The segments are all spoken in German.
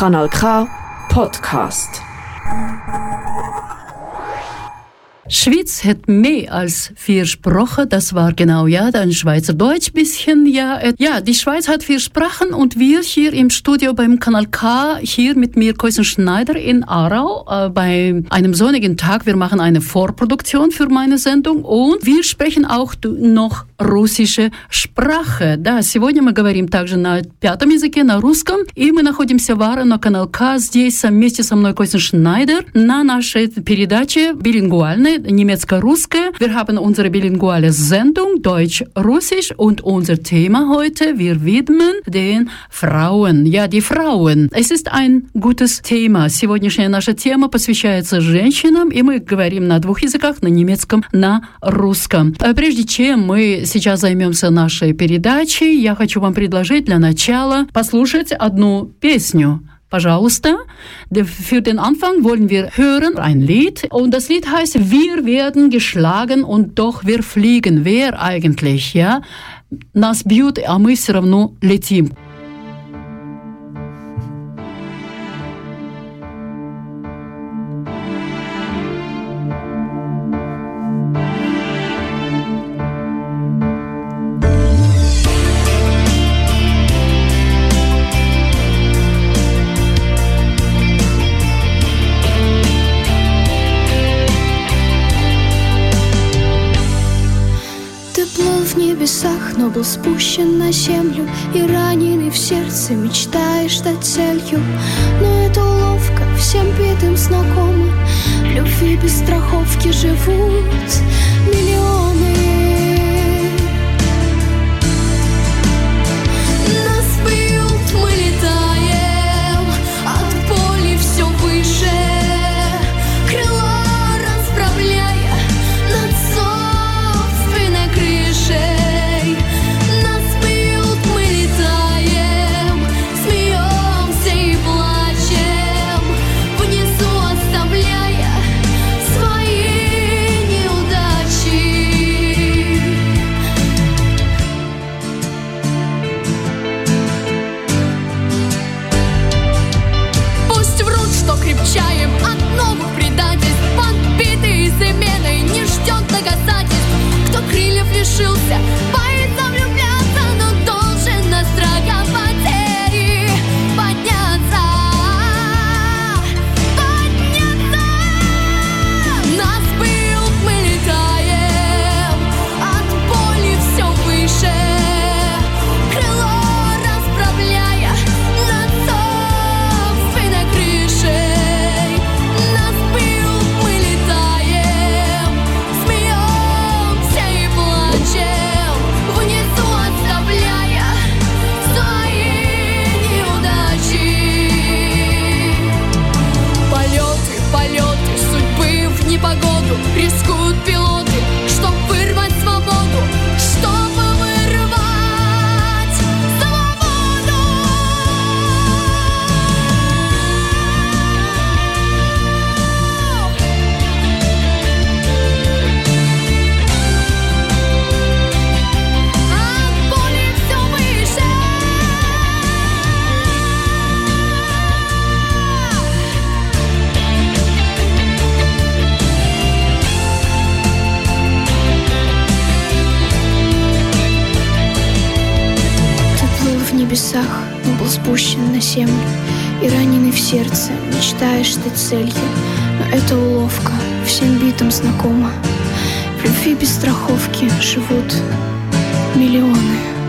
Kanal K Podcast. Schweiz hat mehr als vier Sprachen, das war genau, ja, dann Schweizerdeutsch bisschen, ja. Ja, die Schweiz hat vier Sprachen und wir hier im Studio beim Kanal K, hier mit mir Koisen Schneider in Aarau, äh, bei einem sonnigen Tag. Wir machen eine Vorproduktion für meine Sendung und wir sprechen auch noch russische Sprache. Да, сегодня мы говорим также на пятом языке, на русском, и мы находимся в Аро на канал К, здесь вместе со мной Костин Шнайдер на нашей передаче билингвальной, немецко-русская. Wir haben unsere bilinguale Sendung Deutsch-Russisch und unser Thema heute, wir widmen den Frauen. Ja, die Frauen. Es ist ein gutes Thema. Сегодняшняя наша тема посвящается женщинам, и мы говорим на двух языках, на немецком, на русском. Прежде чем мы сейчас займемся нашей передачей, я хочу вам предложить для начала послушать одну песню. Пожалуйста. Für den Anfang wollen wir hören ein Lied. Und das Lied heißt Wir werden geschlagen und doch wir fliegen. Wer eigentlich, ja? Нас бьют, а мы все равно летим. Спущен на землю И раненый в сердце мечтаешь стать целью. Но это уловка всем битым знакома любви без страховки живут спущен на землю И раненый в сердце, мечтаешь ты целью. Но это уловка, всем битам знакома. В любви без страховки живут миллионы.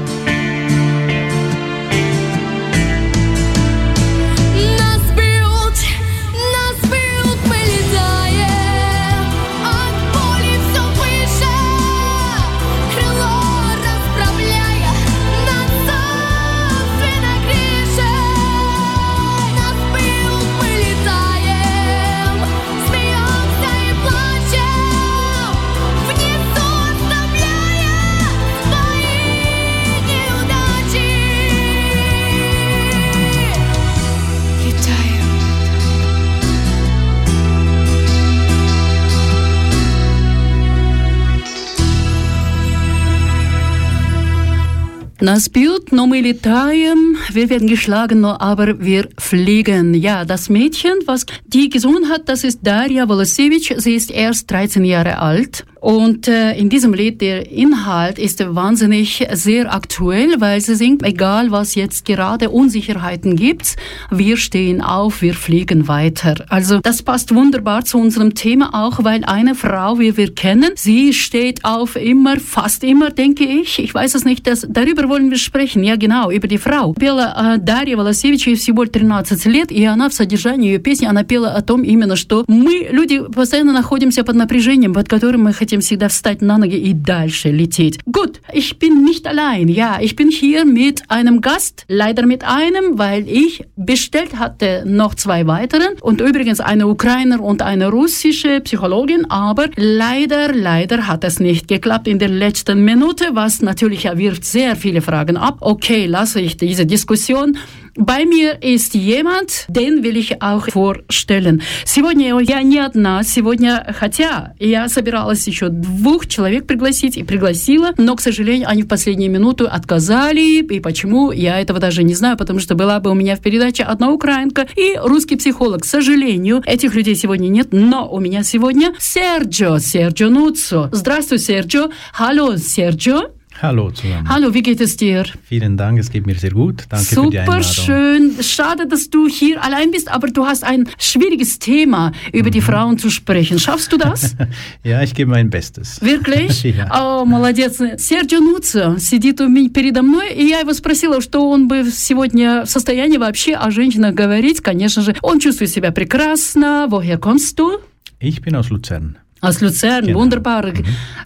Das Bild no militarium, wir werden geschlagen, aber wir fliegen. Ja, das Mädchen, was die gesungen hat, das ist Daria Volosevich. Sie ist erst 13 Jahre alt. Und äh, in diesem Lied, der Inhalt ist wahnsinnig sehr aktuell, weil sie singt, egal was jetzt gerade Unsicherheiten gibt, wir stehen auf, wir fliegen weiter. Also das passt wunderbar zu unserem Thema auch, weil eine Frau, wie wir kennen, sie steht auf immer, fast immer, denke ich. Ich weiß es nicht, dass, darüber wollen wir sprechen. Ja, genau, über die Frau. Пела äh, Дарья Волосевич, ей всего 13 лет, и она в содержании ее песни, она пела о том именно, что мы, люди, постоянно находимся под напряжением, под которым мы хотим хотим всегда встать на ноги и дальше лететь. Gut, ich bin nicht allein. Ja, ich bin hier mit einem Gast, leider mit einem, weil ich bestellt hatte noch zwei weiteren und übrigens eine Ukrainer und eine russische Psychologin, aber leider, leider hat es nicht geklappt in der letzten Minute, was natürlich wirft sehr viele Fragen ab. Okay, lasse ich diese Diskussion bei mir ist jemand, den will ich auch vorstellen. Сегодня я не одна, сегодня, хотя я собиралась еще двух человек пригласить и пригласила, но, к сожалению, они в последнюю минуту отказали. И почему, я этого даже не знаю, потому что была бы у меня в передаче одна украинка и русский психолог. К сожалению, этих людей сегодня нет, но у меня сегодня Серджо, Серджо Нуцо. Здравствуй, Серджо. Hallo, Sergio. Hallo zusammen. Hallo, wie geht es dir? Vielen Dank, es geht mir sehr gut. Danke Super für die Einladung. schön. Schade, dass du hier allein bist, aber du hast ein schwieriges Thema, über Mhm. die Frauen zu sprechen. Schaffst du das? Ja, ich gebe mein Bestes. Wirklich? Ja. О, молодец. Серджио Нуцо сидит у меня передо мной, и я его спросила, что он бы сегодня в состоянии вообще о женщинах говорить. Конечно же, он чувствует себя прекрасно. Woher kommst du? Ich bin aus Luzern. Aus Luzern, Genau. wunderbare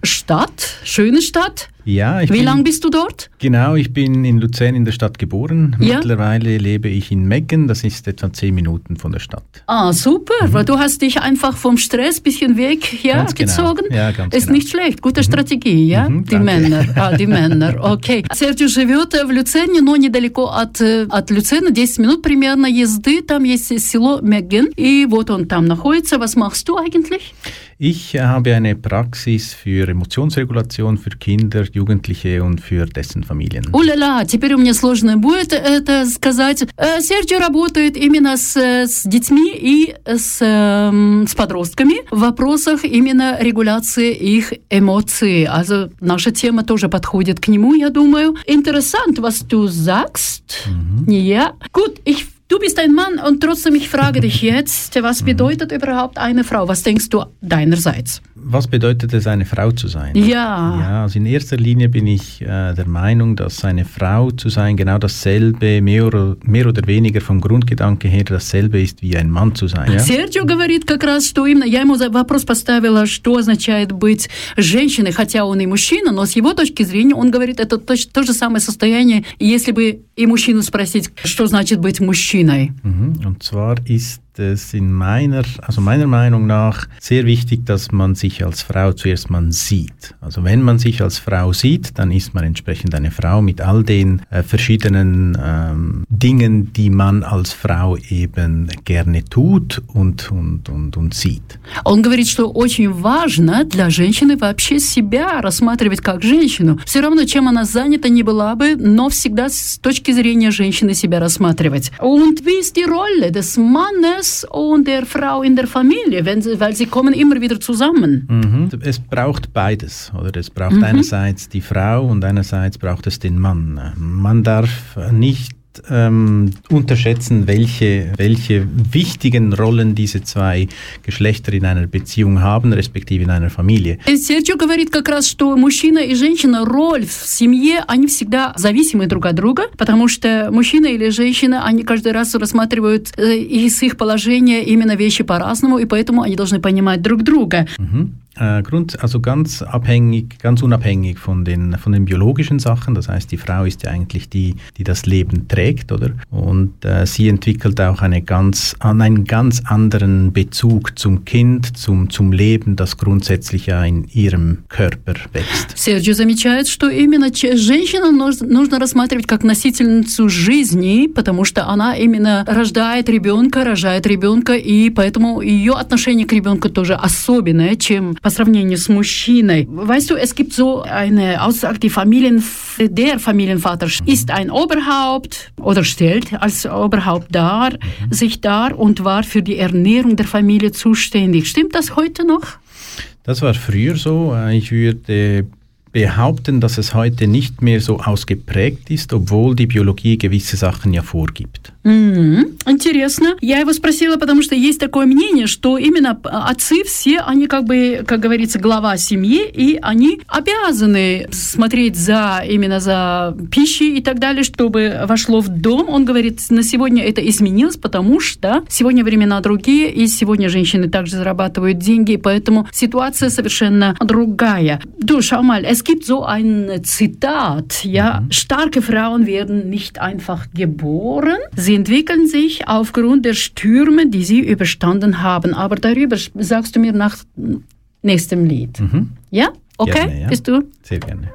Stadt, schöne Stadt. Ja, ich Wie bin, lange bist du dort? Genau, ich bin in Luzern in der Stadt geboren. Ja. Mittlerweile lebe ich in Meggen, das ist etwa zehn Minuten von der Stadt. Ah, super, weil du hast dich einfach vom Stress bisschen weg ja, Mhm. Ganz genau. gezogen. Ja, ganz Ist genau. nicht schlecht, gute Strategie, ja? Mhm, die danke. Männer, ah, die Männer, окей. Серджио живет в Люцерне, но недалеко от, э, от Люцерна, 10 минут примерно езды, там есть село Мегген, и вот он там находится. Was machst du eigentlich? Ich habe eine Praxis für Emotionsregulation für Kinder, Jugendliche und für dessen Familien. Уля-ля, теперь у меня сложно будет это сказать. Э, Серджио работает именно с, с детьми и с, эм, с подростками в вопросах именно регуляции их эмоций. Also наша тема тоже подходит к нему, я думаю. Interessant, was du sagst. Ja, gut, ich Du bist ein Mann und trotzdem, ich frage dich jetzt, was bedeutet überhaupt eine Frau? Was denkst du deinerseits? Was bedeutet es, eine Frau zu sein? Ja. Ja, also in erster Linie bin ich äh, der Meinung, dass eine Frau zu sein genau dasselbe, mehr oder, mehr oder weniger vom Grundgedanke her dasselbe ist, wie ein Mann zu sein. Ja? Серджио говорит как раз, что именно я ему за- вопрос поставила, что означает быть женщиной, хотя он и мужчина, но с его точки зрения он говорит, это то, то же самое состояние, если бы и мужчину спросить, что значит быть мужчиной. Mhm. Und zwar ist es in meiner, also meiner Meinung nach sehr wichtig, dass man sich als Frau zuerst mal sieht. Also wenn man sich als Frau sieht, dann ist man entsprechend eine Frau mit all den äh, verschiedenen ähm, Dingen, die man als Frau eben gerne tut und, und, und, und sieht. Он говорит, что очень важно для женщины вообще себя рассматривать как женщину. Все равно, чем она занята не была бы, но всегда с точки зрения женщины себя рассматривать. Und wie ist die Rolle des Mannes und der Frau in der Familie, wenn sie, weil sie kommen immer wieder zusammen? Mhm. Es braucht beides, oder? Es braucht einerseits die Frau und einerseits braucht es den Mann. Man darf nicht ähm, unterschätzen, welche, welche wichtigen Rollen diese zwei Geschlechter in einer Beziehung haben, respektive in einer Familie. Серджио говорит как раз, что мужчина и женщина, роль в семье, они всегда зависимы друг от друга, потому что мужчина или женщина, они каждый раз рассматривают э, из их положения именно вещи по-разному, и поэтому они должны понимать друг друга. Mhm. Äh, Grund, also ganz abhängig, ganz unabhängig von den, von den biologischen Sachen. Das heißt, die Frau ist ja eigentlich die, die das Leben trägt, oder? Und äh, sie entwickelt auch eine ganz, an einen ganz anderen Bezug zum Kind, zum, zum Leben, das grundsätzlich ja in ihrem Körper wächst. Серджио замечает, что именно че- женщину нуж- нужно рассматривать как носительницу жизни, потому что она именно рождает ребенка, рожает ребенка, и поэтому ее отношение к ребенку тоже особенное, чем по сравнению с мужчиной. Weißt du, es gibt so eine Aussage, die Familien, der Familienvater ist ein Oberhaupt oder stellt als Oberhaupt dar, sich dar und war für die Ernährung der Familie zuständig. Stimmt das heute noch? Das war früher so. Ich würde behaupten, dass es heute nicht mehr so ausgeprägt ist, obwohl die Биология gewisse Sachen ja vorgibt. Mm-hmm. Интересно. Я его спросила, потому что есть такое мнение, что именно отцы все, они как бы, как говорится, глава семьи, и они обязаны смотреть за именно за пищей и так далее, чтобы вошло в дом. Он говорит, на сегодня это изменилось, потому что сегодня времена другие, и сегодня женщины также зарабатывают деньги, поэтому ситуация совершенно другая. Du, schau mal, es gibt so ein Zitat, ja, starke Frauen werden nicht einfach geboren, sie entwickeln sich aufgrund der Stürme, die sie überstanden haben. Aber darüber sagst du mir nach nächstem Lied. Mhm. Ja? Okay? Gerne, ja. Bist du? Sehr gerne.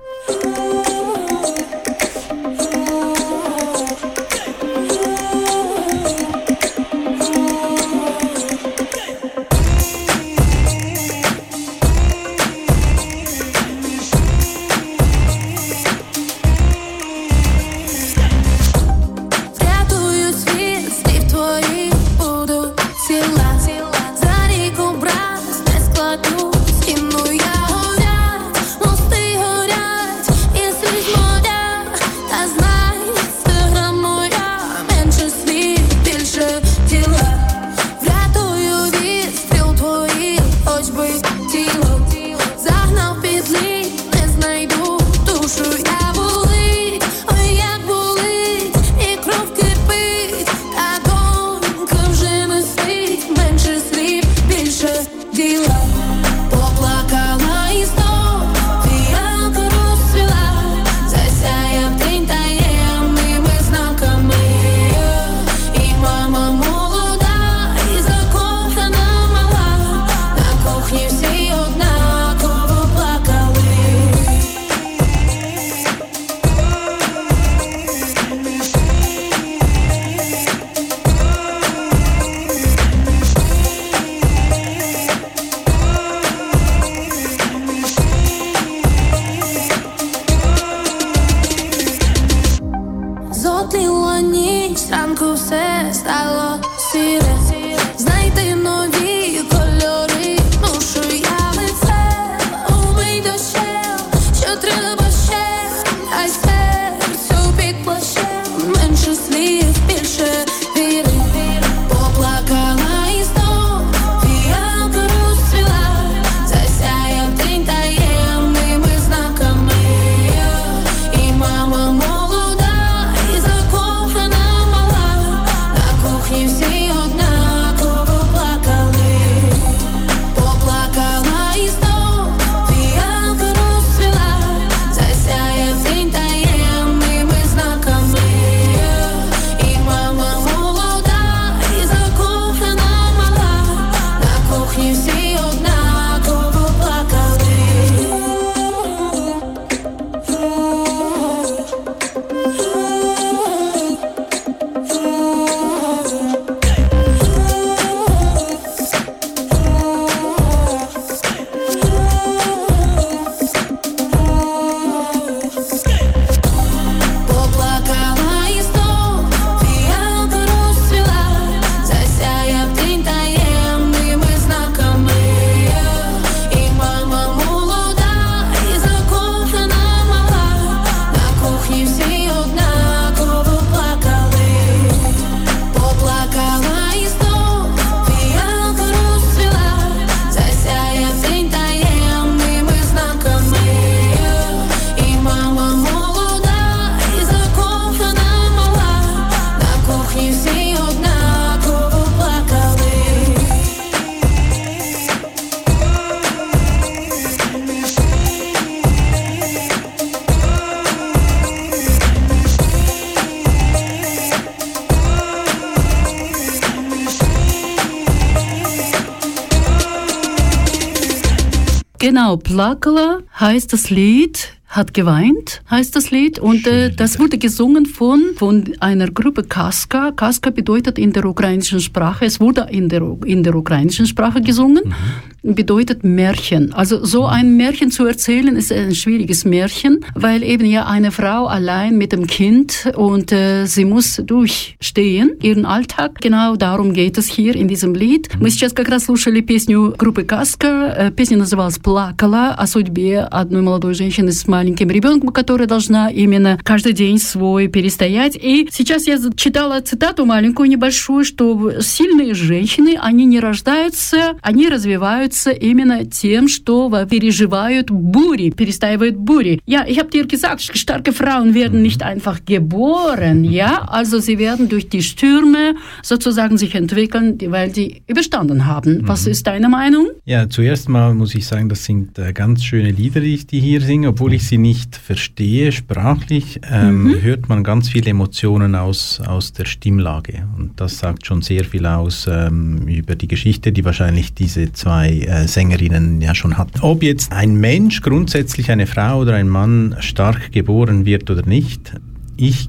Genau, Plakala heißt das Lied, hat geweint, heißt das Lied. Und äh, das wurde gesungen von, von einer Gruppe Kaska. Kaska bedeutet in der ukrainischen Sprache, es wurde in der, in der ukrainischen Sprache gesungen. Mhm bedeutet Märchen. Also so ein Märchen zu erzählen ist ein schwieriges Märchen, weil eben ja eine Frau allein mit dem Kind und äh, sie muss durchstehen ihren Alltag. Genau darum geht es hier in diesem Lied. Мы сейчас как раз слушали песню группы Каска. Песня называлась «Плакала» о судьбе одной молодой женщины с маленьким ребенком, которая должна именно каждый день свой перестоять. И сейчас я читала цитату маленькую, небольшую, что сильные женщины, они не рождаются, они развиваются занимаются именно тем, что переживают Бури, перестаивают Бури. Ja, ich habe dir gesagt, starke Frauen werden nicht einfach geboren, ja, also sie werden durch die Stürme sozusagen sich entwickeln, weil sie überstanden haben. Was ist deine Meinung? Ja, zuerst mal muss ich sagen, das sind äh, ganz schöne Lieder, die ich die hier singe, obwohl ich sie nicht verstehe sprachlich, ähm, mhm. hört man ganz viele Emotionen aus, aus der Stimmlage und das sagt schon sehr viel aus ähm, über die Geschichte, die wahrscheinlich diese zwei äh, Sängerinnen ja schon hatten. Ob jetzt ein Mensch grundsätzlich eine Frau oder ein Mann stark geboren wird oder nicht, ich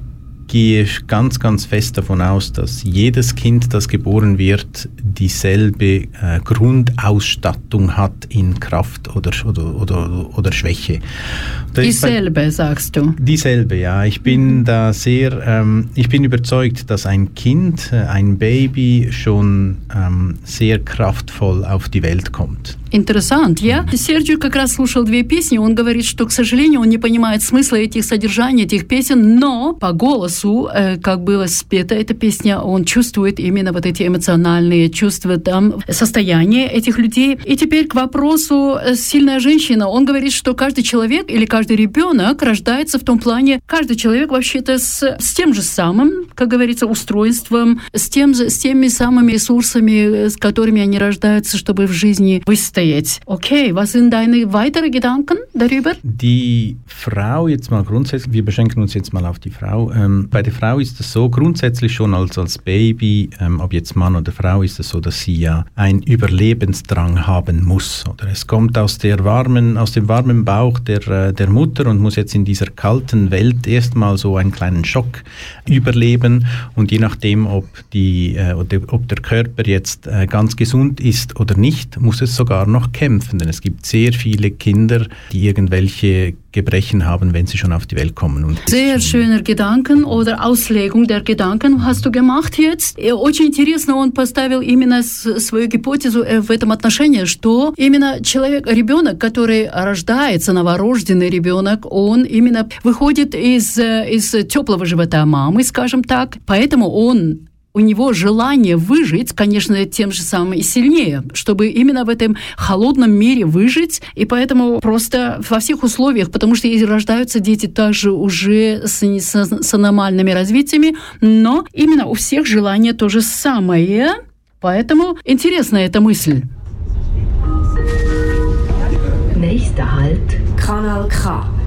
gehe ganz, ganz fest davon aus, dass jedes Kind, das geboren wird, dieselbe äh, Grundausstattung hat in Kraft oder, oder, oder, oder Schwäche. dieselbe, sagst du? Dieselbe, ja. Ich bin mhm. da sehr, ähm, ich bin überzeugt, dass ein Kind, äh, ein Baby schon ähm, sehr kraftvoll auf die Welt kommt. Interessant, я. Серджио как раз слушал две песни, он говорит, что, к сожалению, он не понимает смысла этих содержаний, этих песен, но по голосу, э, как было спета эта песня, он чувствует именно вот эти эмоциональные чувства, там, состояние этих людей. И теперь к вопросу э, «сильная женщина». Он говорит, что каждый человек или каждый ребенок рождается в том плане, каждый человек вообще-то с, с тем же самым, как говорится, устройством, с, тем, с теми самыми ресурсами, с которыми они рождаются, чтобы в жизни выстоять jetzt. Okay, was sind deine weiteren Gedanken darüber? Die Frau jetzt mal grundsätzlich, wir beschränken uns jetzt mal auf die Frau. Ähm, bei der Frau ist es so, grundsätzlich schon als, als Baby, ähm, ob jetzt Mann oder Frau, ist es so, dass sie ja einen Überlebensdrang haben muss. Oder es kommt aus, der warmen, aus dem warmen Bauch der, äh, der Mutter und muss jetzt in dieser kalten Welt erstmal so einen kleinen Schock überleben. Und je nachdem, ob, die, äh, ob der Körper jetzt äh, ganz gesund ist oder nicht, muss es sogar noch kämpfen, denn es gibt sehr viele Kinder, die irgendwelche Gebrechen haben, wenn sie schon auf die Welt kommen. Und sehr schöner Gedanken oder Auslegung der Gedanken hast du gemacht jetzt. Очень интересно, он поставил именно свою гипотезу в этом отношении, что именно человек, ребенок, который рождается, новорожденный ребенок, он именно выходит из, из теплого живота мамы, скажем так, поэтому он у него желание выжить, конечно, тем же самым и сильнее, чтобы именно в этом холодном мире выжить, и поэтому просто во всех условиях, потому что и рождаются дети также уже с, с, с аномальными развитиями, но именно у всех желание то же самое, поэтому интересная эта мысль. Nächster Halt, Kanal K.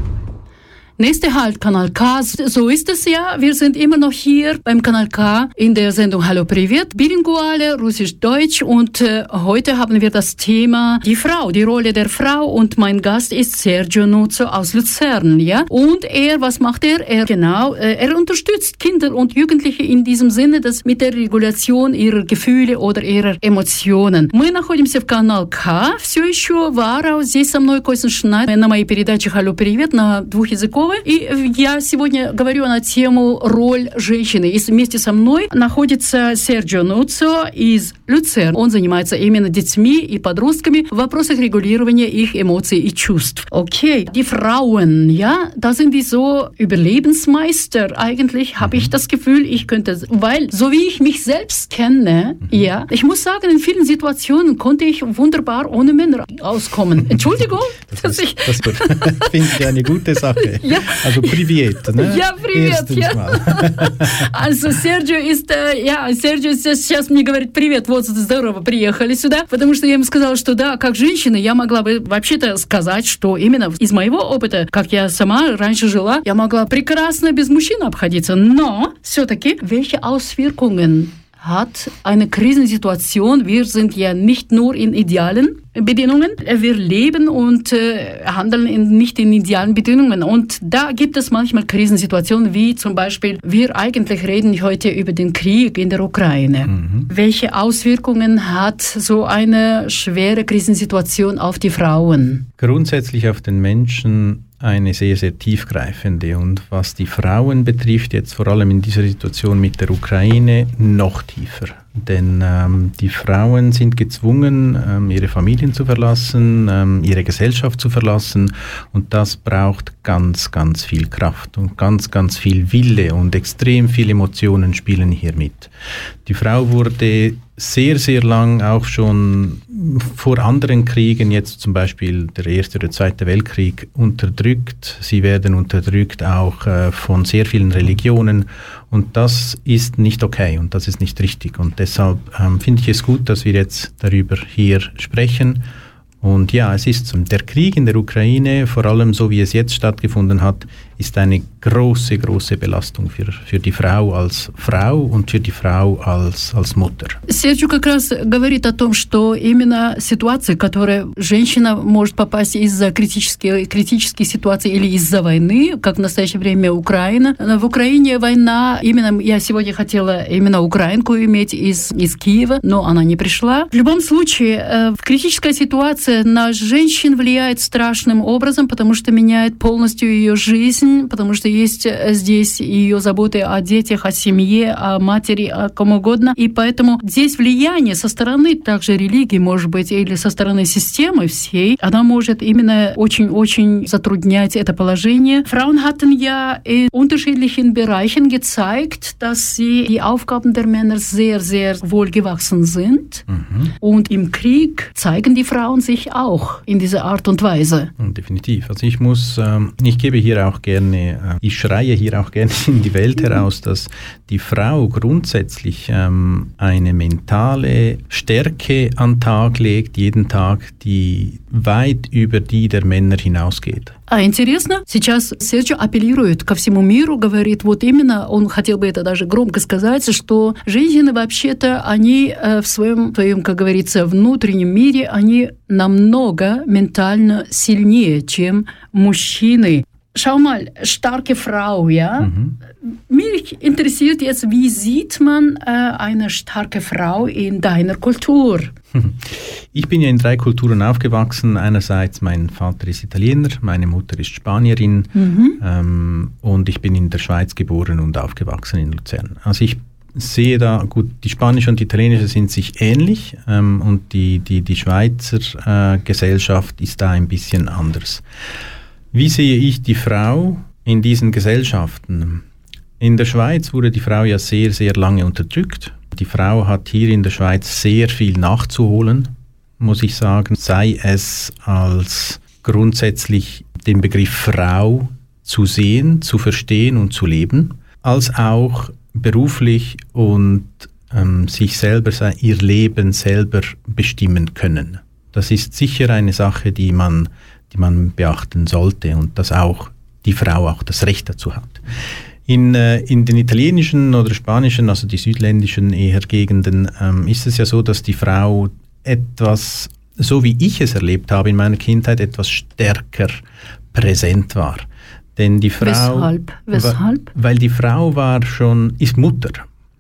Nächste Halt, Kanal K. So ist es ja. Wir sind immer noch hier beim Kanal K in der Sendung Hallo Privet, bilinguale, russisch-deutsch. Und äh, heute haben wir das Thema die Frau, die Rolle der Frau. Und mein Gast ist Sergio Nuzzo aus Luzern, ja. Und er, was macht er? Er, genau, äh, er unterstützt Kinder und Jugendliche in diesem Sinne, dass mit der Regulation ihrer Gefühle oder ihrer Эмоционен. Мы находимся в канал К, все еще в Арау. Здесь со мной Костин Шнайд на моей передаче «Халло, привет» на двух языках Пескова. И я сегодня говорю на тему «Роль женщины». И вместе со мной находится Серджио Нуцо из Люцерн. Он занимается именно детьми и подростками в вопросах регулирования их эмоций и чувств. Okay, die Frauen, ja, da sind die so Überlebensmeister. Eigentlich habe ich das Gefühl, ich könnte, weil so wie ich mich selbst kenne, ja, ich muss sagen, in vielen Situationen konnte ich wunderbar ohne Männer auskommen. Entschuldigung, das dass ich... Das finde ich eine gute Sache. ja. Also привет, ne? Ja, привет. Ja. Also Серджио ist, ja, Серджио сейчас мне говорит, привет, вот здорово, приехали сюда, потому что я ему сказала, что да, как женщина я могла бы вообще-то сказать, что именно из моего опыта, как я сама раньше жила, я могла прекрасно без мужчин обходиться, но все-таки welche Auswirkungen hat eine Krisensituation, wir sind ja nicht nur in Idealen, Bedingungen. Wir leben und äh, handeln in, nicht in idealen Bedingungen. Und da gibt es manchmal Krisensituationen, wie zum Beispiel, wir eigentlich reden heute über den Krieg in der Ukraine. Mhm. Welche Auswirkungen hat so eine schwere Krisensituation auf die Frauen? Grundsätzlich auf den Menschen eine sehr, sehr tiefgreifende und was die Frauen betrifft, jetzt vor allem in dieser Situation mit der Ukraine, noch tiefer. Denn ähm, die Frauen sind gezwungen, ähm, ihre Familien zu verlassen, ähm, ihre Gesellschaft zu verlassen und das braucht ganz, ganz viel Kraft und ganz, ganz viel Wille und extrem viele Emotionen spielen hier mit. Die Frau wurde sehr, sehr lang auch schon vor anderen Kriegen, jetzt zum Beispiel der Erste oder Zweite Weltkrieg, unterdrückt. Sie werden unterdrückt auch äh, von sehr vielen Religionen und das ist nicht okay und das ist nicht richtig. Und deshalb ähm, finde ich es gut, dass wir jetzt darüber hier sprechen. Und ja, es ist der Krieg in der Ukraine, vor allem so wie es jetzt stattgefunden hat, ist eine große, große Belastung für, für die Frau als Frau und für die Frau als, als Mutter. Серджу как раз говорит о том, что именно ситуация, которая женщина может попасть из-за критической, критической ситуации или из-за войны, как в настоящее время Украина. В Украине война, именно я сегодня хотела именно украинку иметь из, из Киева, но она не пришла. В любом случае, критическая ситуация на женщин влияет страшным образом, потому что меняет полностью ее жизнь, потому что есть э, здесь ее заботы о детях, о семье, о матери, о ком угодно. И поэтому здесь влияние со стороны также религии, может быть, или со стороны системы всей, она может именно очень-очень затруднять это положение. Frauen hatten ja in unterschiedlichen Bereichen gezeigt, dass sie die Aufgaben der Männer sehr, sehr wohlgewachsen sind. Mhm. Und im Krieg zeigen die Frauen sich auch in dieser Art und Weise. Definitiv. Also ich muss, ähm, ich gebe hier auch gerne, äh, ich schreie hier auch gerne in die Welt heraus, dass die Frau grundsätzlich ähm, eine mentale Stärke an Tag legt, jeden Tag, die weit über die der Männer hinausgeht. А интересно, сейчас Серджио апеллирует ко всему миру, говорит, вот именно, он хотел бы это даже громко сказать, что женщины вообще-то, они э, в своем, своем, как говорится, внутреннем мире, они намного ментально сильнее, чем мужчины. Schau mal, starke Frau, ja. Mhm. Mich interessiert jetzt, wie sieht man äh, eine starke Frau in deiner Kultur? Ich bin ja in drei Kulturen aufgewachsen. Einerseits mein Vater ist Italiener, meine Mutter ist Spanierin mhm. ähm, und ich bin in der Schweiz geboren und aufgewachsen in Luzern. Also ich sehe da, gut, die spanische und die italienische sind sich ähnlich ähm, und die, die, die Schweizer äh, Gesellschaft ist da ein bisschen anders. Wie sehe ich die Frau in diesen Gesellschaften? In der Schweiz wurde die Frau ja sehr, sehr lange unterdrückt. Die Frau hat hier in der Schweiz sehr viel nachzuholen, muss ich sagen, sei es als grundsätzlich den Begriff Frau zu sehen, zu verstehen und zu leben, als auch beruflich und ähm, sich selber, ihr Leben selber bestimmen können. Das ist sicher eine Sache, die man die man beachten sollte und dass auch die Frau auch das Recht dazu hat. In, äh, in den italienischen oder spanischen, also die südländischen eher Gegenden, ähm, ist es ja so, dass die Frau etwas, so wie ich es erlebt habe in meiner Kindheit, etwas stärker präsent war. Denn die Frau. Weshalb? Weshalb? Weil die Frau war schon, ist Mutter.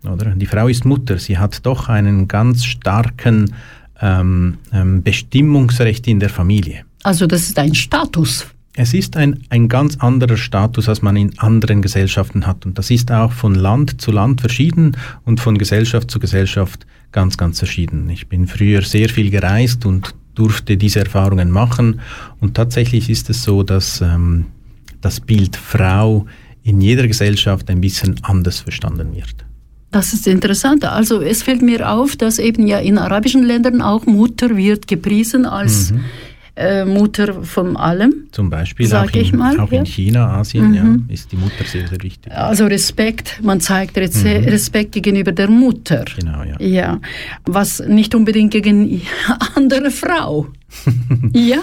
Oder? Die Frau ist Mutter. Sie hat doch einen ganz starken ähm, ähm, Bestimmungsrecht in der Familie. Also das ist ein Status. Es ist ein, ein ganz anderer Status, als man in anderen Gesellschaften hat. Und das ist auch von Land zu Land verschieden und von Gesellschaft zu Gesellschaft ganz, ganz verschieden. Ich bin früher sehr viel gereist und durfte diese Erfahrungen machen. Und tatsächlich ist es so, dass ähm, das Bild Frau in jeder Gesellschaft ein bisschen anders verstanden wird. Das ist interessant. Also es fällt mir auf, dass eben ja in arabischen Ländern auch Mutter wird gepriesen als mhm äh, Mutter von allem. Zum Beispiel auch, in, mal, auch ja. in China, Asien, mhm. ja, ist die Mutter sehr, sehr wichtig. Also Respekt, man zeigt Reze mhm. Respekt gegenüber der Mutter. Genau, ja. ja. Was nicht unbedingt gegen andere Frau. ja?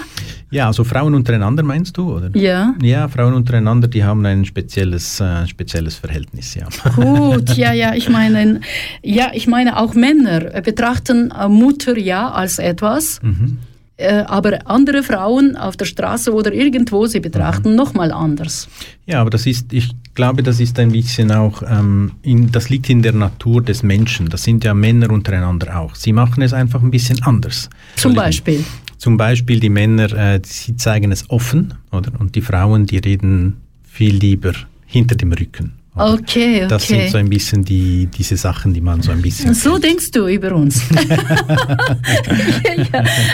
Ja, also Frauen untereinander meinst du, oder? Ja. Ja, Frauen untereinander, die haben ein spezielles, äh, spezielles Verhältnis, ja. Gut, ja, ja, ich meine, ja, ich meine auch Männer betrachten Mutter ja als etwas. Mhm äh, aber andere Frauen auf der Straße oder irgendwo, sie betrachten mhm. nochmal anders. Ja, aber das ist, ich glaube, das ist ein bisschen auch, ähm, in, das liegt in der Natur des Menschen. Das sind ja Männer untereinander auch. Sie machen es einfach ein bisschen anders. Zum Beispiel? Zum Beispiel die Männer, äh, sie zeigen es offen, oder? Und die Frauen, die reden viel lieber hinter dem Rücken. Okay, okay. Das sind so ein bisschen die, diese Sachen, die man so ein bisschen... So kennt. denkst du über uns.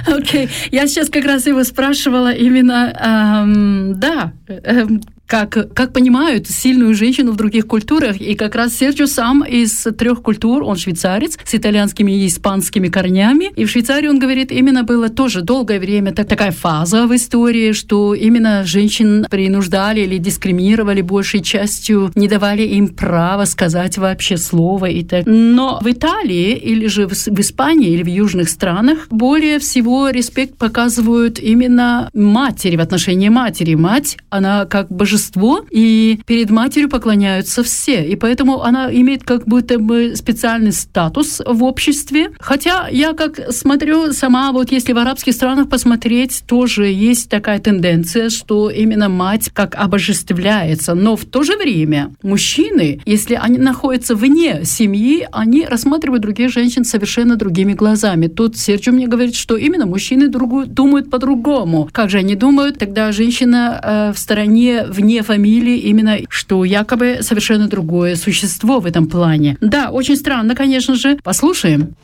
Окей, я сейчас как раз его спрашивала именно, эм, да, эм, как, как понимают сильную женщину в других культурах. И как раз Серджио сам из трех культур, он швейцарец, с итальянскими и испанскими корнями. И в Швейцарии, он говорит, именно было тоже долгое время так, такая фаза в истории, что именно женщин принуждали или дискриминировали большей частью, не давали им права сказать вообще слово и так. Но в Италии или же в, в Испании или в южных странах более всего респект показывают именно матери в отношении матери. Мать, она как божество божество, и перед матерью поклоняются все. И поэтому она имеет как будто бы специальный статус в обществе. Хотя я как смотрю сама, вот если в арабских странах посмотреть, тоже есть такая тенденция, что именно мать как обожествляется. Но в то же время мужчины, если они находятся вне семьи, они рассматривают других женщин совершенно другими глазами. Тут Серджио мне говорит, что именно мужчины другу, думают по-другому. Как же они думают? Тогда женщина э, в стороне, вне вне фамилии именно, что якобы совершенно другое существо в этом плане. Да, очень странно, конечно же. Послушаем.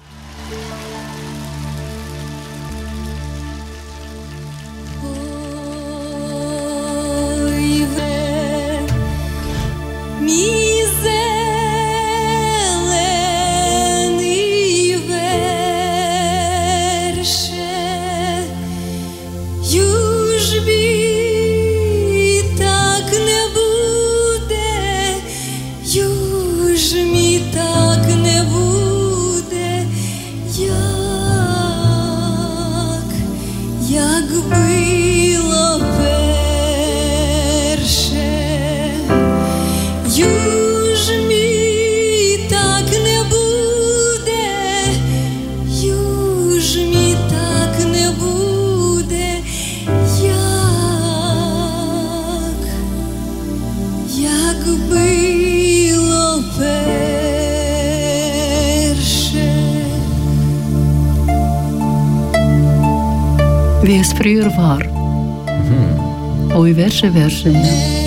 Mhm. Ой,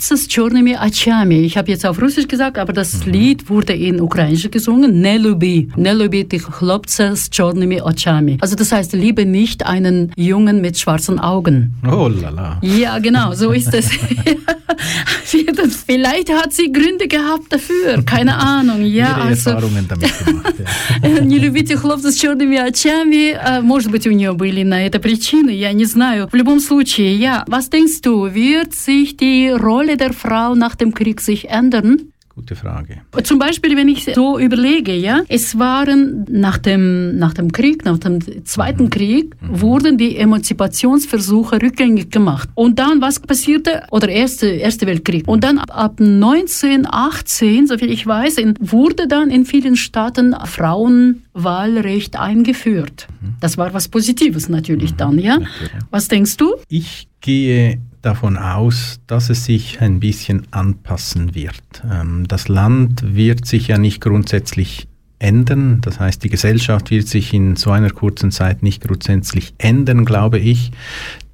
Sağlıksız черными очами. Ich habe jetzt auf Russisch gesagt, aber das mhm. Lied wurde in Ukrainisch gesungen. Не люби. Не любите хлопца с черными очами. Also das heißt, liebe nicht einen Jungen mit schwarzen Augen. Oh lala. Ja, genau, so ist es. Vielleicht hat sie Gründe gehabt dafür, keine Ahnung. Ja, also, Erfahrungen damit gemacht. Ja. Не любите хлопца с черными очами. Может быть, у нее были на это причины, я не знаю. В любом случае, ja, was denkst du, wird sich die Rolle der Frau nach dem Krieg sich ändern? Gute Frage. Zum Beispiel, wenn ich so überlege, ja, es waren nach dem, nach dem Krieg, nach dem Zweiten mhm. Krieg, mhm. wurden die Emanzipationsversuche rückgängig gemacht. Und dann, was passierte? Oder Erste, Erste Weltkrieg. Und dann ab, ab 1918, soviel ich weiß, in, wurde dann in vielen Staaten Frauenwahlrecht eingeführt. Mhm. Das war was Positives natürlich mhm. dann, ja? Was denkst du? Ich gehe davon aus, dass es sich ein bisschen anpassen wird. Ähm, das Land wird sich ja nicht grundsätzlich ändern. Das heißt, die Gesellschaft wird sich in so einer kurzen Zeit nicht grundsätzlich ändern, glaube ich.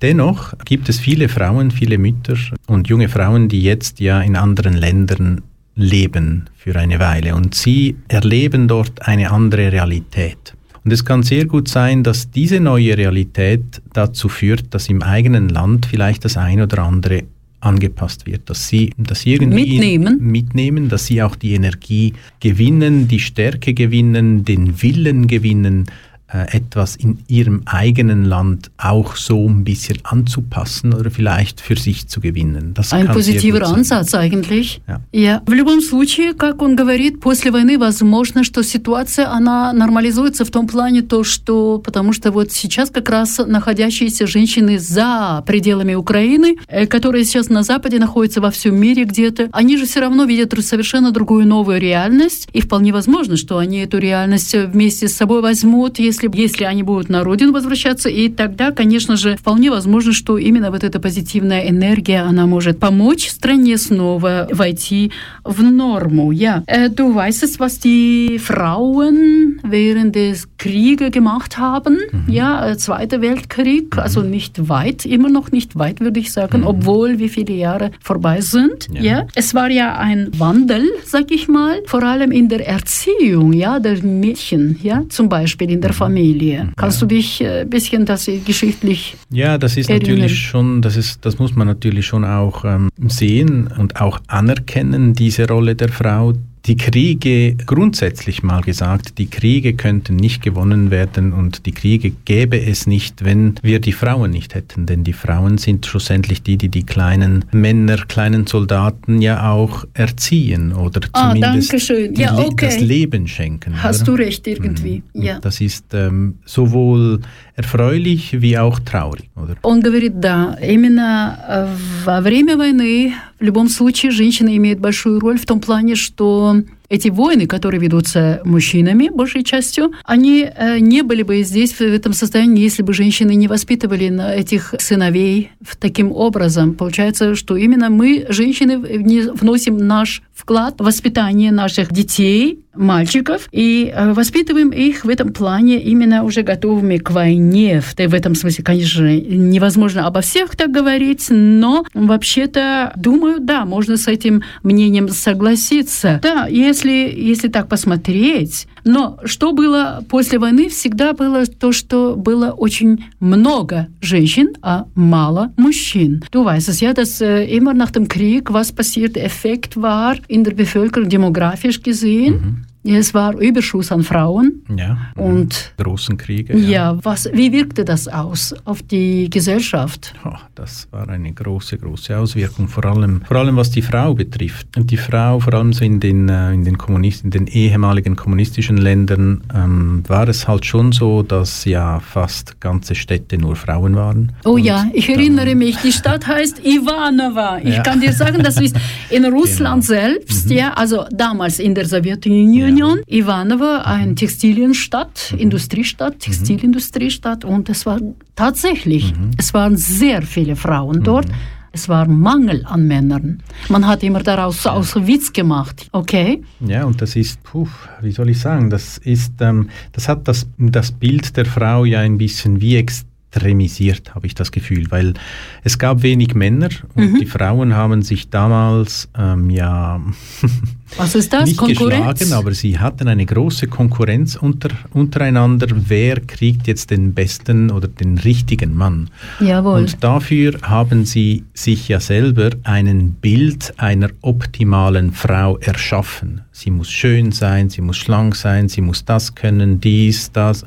Dennoch gibt es viele Frauen, viele Mütter und junge Frauen, die jetzt ja in anderen Ländern leben für eine Weile und sie erleben dort eine andere Realität. Und es kann sehr gut sein, dass diese neue Realität dazu führt, dass im eigenen Land vielleicht das ein oder andere angepasst wird, dass sie das irgendwie mitnehmen. mitnehmen, dass sie auch die Energie gewinnen, die Stärke gewinnen, den Willen gewinnen, etwas in ihrem eigenen Land auch so ein bisschen anzupassen oder vielleicht für sich zu gewinnen. Das ein positiver Ansatz eigentlich. Ja. ja. В любом случае, как он говорит, после войны возможно, что ситуация, она нормализуется в том плане, то, что, потому что вот сейчас как раз находящиеся женщины за пределами Украины, э, которые сейчас на Западе находятся во всем мире где-то, они же все равно видят совершенно другую новую реальность, и вполне возможно, что они эту реальность вместе с собой возьмут, если если, если они будут на родину возвращаться, и тогда, конечно же, вполне возможно, что именно вот эта позитивная энергия, она может помочь стране снова войти в норму. Ja, du weißt es, was die Frauen während des Krieges gemacht haben. Mhm. Ja, Zweiter Weltkrieg, mhm. also nicht weit, immer noch nicht weit, würde ich sagen, mhm. obwohl wie viele Jahre vorbei sind. Ja. ja. es war ja ein Wandel, sag ich mal, vor allem in der Erziehung, ja, der Mädchen, ja, zum Beispiel in der Familie. Familie. Kannst ja. du dich ein äh, bisschen das geschichtlich Ja, das ist erinnern? natürlich schon, das, ist, das muss man natürlich schon auch ähm, sehen und auch anerkennen, diese Rolle der Frau, die Kriege, grundsätzlich mal gesagt, die Kriege könnten nicht gewonnen werden und die Kriege gäbe es nicht, wenn wir die Frauen nicht hätten. Denn die Frauen sind schlussendlich die, die die kleinen Männer, kleinen Soldaten ja auch erziehen oder ah, zumindest ja, okay. das Leben schenken. Hast oder? du recht irgendwie, mhm. ja. Das ist ähm, sowohl erfreulich wie auch traurig, oder? Он говорит, да, именно во время войны в любом случае женщина имеет большую роль в том плане, что эти войны, которые ведутся мужчинами, большей частью, они э, не были бы здесь, в этом состоянии, если бы женщины не воспитывали этих сыновей таким образом. Получается, что именно мы, женщины, вносим наш вклад в воспитание наших детей, мальчиков, и э, воспитываем их в этом плане именно уже готовыми к войне. В, этом смысле, конечно, невозможно обо всех так говорить, но вообще-то, думаю, да, можно с этим мнением согласиться. Да, если, если так посмотреть, но что было после войны, всегда было то, что было очень много женщин, а мало мужчин. Du weißt es ja, dass äh, immer nach dem Krieg, was passiert, Effekt war in der Bevölkerung demografisch gesehen. Mhm. Es war Überschuss an Frauen. Ja. Und großen Kriege. Ja, ja was, wie wirkte das aus auf die Gesellschaft? Oh, das war eine große, große Auswirkung, vor allem, vor allem was die Frau betrifft. Und die Frau, vor allem so in den, äh, in den, Kommunist in den ehemaligen kommunistischen Ländern, ähm, war es halt schon so, dass ja fast ganze Städte nur Frauen waren. Oh Und ja, ich erinnere mich, die Stadt heißt Ivanova. Ich ja. kann dir sagen, das ist in Russland genau. selbst, mhm. ja, also damals in der Sowjetunion. Union. Ivanovo, eine Textilienstadt. Industriestadt, mhm. Textilindustriestadt und es war tatsächlich, mhm. es waren sehr viele Frauen dort. Mhm. Es war Mangel an Männern. Man hat immer daraus ja. aus Witz gemacht. Okay? Ja, und das ist, puh, wie soll ich sagen, das ist, ähm, das hat das, das Bild der Frau ja ein bisschen wie extrem extremisiert, habe ich das Gefühl, weil es gab wenig Männer und mhm. die Frauen haben sich damals ähm, ja Was ist das? nicht Konkurrenz? geschlagen, aber sie hatten eine große Konkurrenz unter, untereinander. Wer kriegt jetzt den besten oder den richtigen Mann? Jawohl. Und dafür haben sie sich ja selber ein Bild einer optimalen Frau erschaffen. Sie muss schön sein, sie muss schlank sein, sie muss das können, dies, das.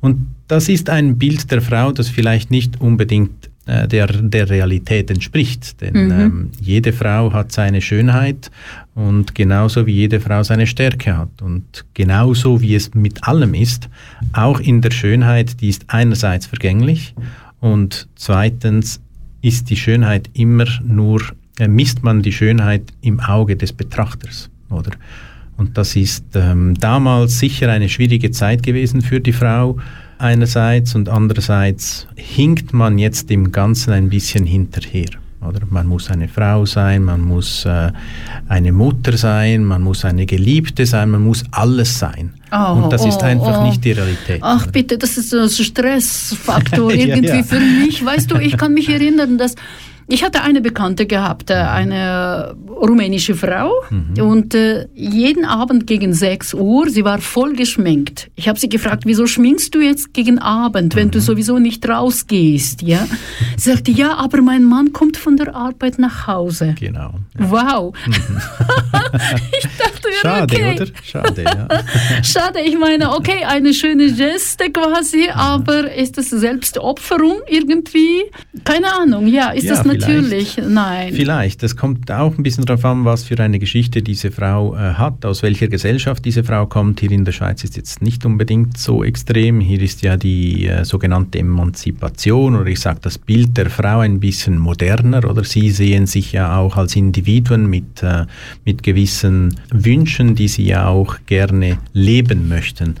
Und das ist ein Bild der Frau, das vielleicht nicht unbedingt der, der Realität entspricht. Denn mhm. ähm, jede Frau hat seine Schönheit und genauso wie jede Frau seine Stärke hat. Und genauso wie es mit allem ist, auch in der Schönheit, die ist einerseits vergänglich und zweitens ist die Schönheit immer nur, äh, misst man die Schönheit im Auge des Betrachters, oder? Und das ist ähm, damals sicher eine schwierige Zeit gewesen für die Frau einerseits und andererseits hinkt man jetzt dem Ganzen ein bisschen hinterher. Oder? Man muss eine Frau sein, man muss äh, eine Mutter sein, man muss eine Geliebte sein, man muss alles sein. Oh, und das oh, ist einfach oh. nicht die Realität. Ach bitte, das ist ein Stressfaktor irgendwie ja, ja. für mich. Weißt du, ich kann mich erinnern, dass ich hatte eine Bekannte gehabt, äh, eine rumänische Frau mhm. und äh, jeden Abend gegen 6 Uhr, sie war voll geschminkt. Ich habe sie gefragt, wieso schminkst du jetzt gegen Abend, wenn mhm. du sowieso nicht rausgehst, ja? Sie sagte, ja, aber mein Mann kommt von der Arbeit nach Hause. Genau. Ja. Wow. Mhm. ich dachte mir, Schade, okay. oder? Schade, ja. Schade, ich meine, okay, eine schöne Geste quasi, mhm. aber ist das Selbstopferung irgendwie? Keine Ahnung, ja, ist ja, das natürlich, nein. Vielleicht. Es kommt auch ein bisschen darauf an, was für eine Geschichte diese Frau äh, hat, aus welcher Gesellschaft diese Frau kommt. Hier in der Schweiz ist jetzt nicht unbedingt so extrem. Hier ist ja die äh, sogenannte Emanzipation oder ich sage das Bild der Frau ein bisschen moderner oder sie sehen sich ja auch als Individuen mit, äh, mit gewissen Wünschen, die sie ja auch gerne leben möchten.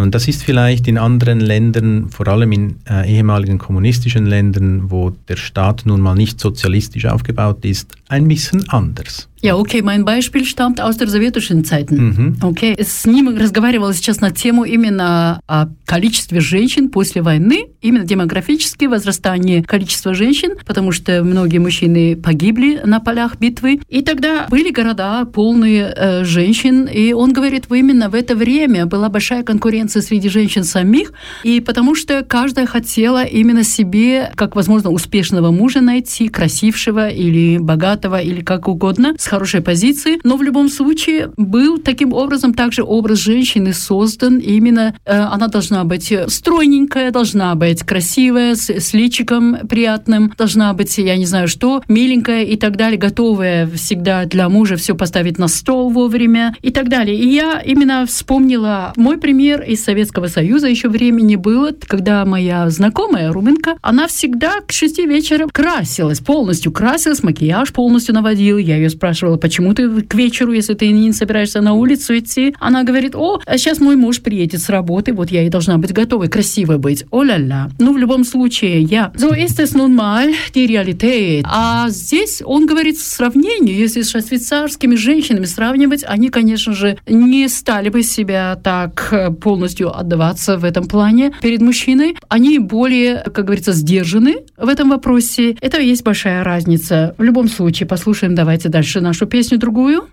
Und das ist vielleicht in anderen Ländern, vor allem in äh, ehemaligen kommunistischen Ländern, wo der Staat nun mal nicht sozialistisch aufgebaut ist, ein bisschen anders. Ja, okay, mein Beispiel stammt aus der sowjetischen Zeiten. Окей, okay. с ним разговаривала сейчас на тему именно о количестве женщин после войны, именно демографически возрастание количества женщин, потому что многие мужчины погибли на полях битвы. И тогда были города полные э, женщин, и он говорит, что именно в это время была большая конкуренция среди женщин самих, и потому что каждая хотела именно себе, как возможно, успешного мужа найти, красившего или богатого, или как угодно, с хорошей позиции, но в любом случае был таким образом также образ женщины создан. Именно э, она должна быть стройненькая, должна быть красивая, с, с личиком приятным, должна быть, я не знаю что, миленькая и так далее, готовая всегда для мужа все поставить на стол вовремя и так далее. И я именно вспомнила мой пример из Советского Союза еще времени было, когда моя знакомая румынка, она всегда к шести вечера красилась, полностью красилась, макияж полностью наводил. Я ее спрашивала, спрашивала, почему ты к вечеру, если ты не собираешься на улицу идти? Она говорит, о, сейчас мой муж приедет с работы, вот я и должна быть готовой, красивой быть. О-ля-ля. Ну, в любом случае, я... So ist es nun mal die Realität. А здесь он говорит в сравнении, если с швейцарскими женщинами сравнивать, они, конечно же, не стали бы себя так э, полностью отдаваться в этом плане перед мужчиной. Они более, как говорится, сдержаны в этом вопросе. Это есть большая разница. В любом случае, послушаем давайте дальше нашу песню другую.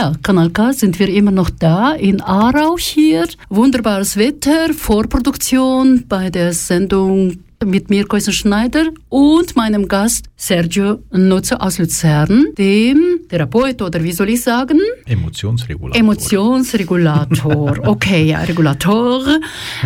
Ja, Kanal K sind wir immer noch da in Aarau hier. Wunderbares Wetter, Vorproduktion bei der Sendung mit mir, Koisen Schneider, und meinem Gast Sergio Nutzer aus Luzern, dem Therapeut oder wie soll ich sagen? Emotionsregulator. Окей, okay, регулятор.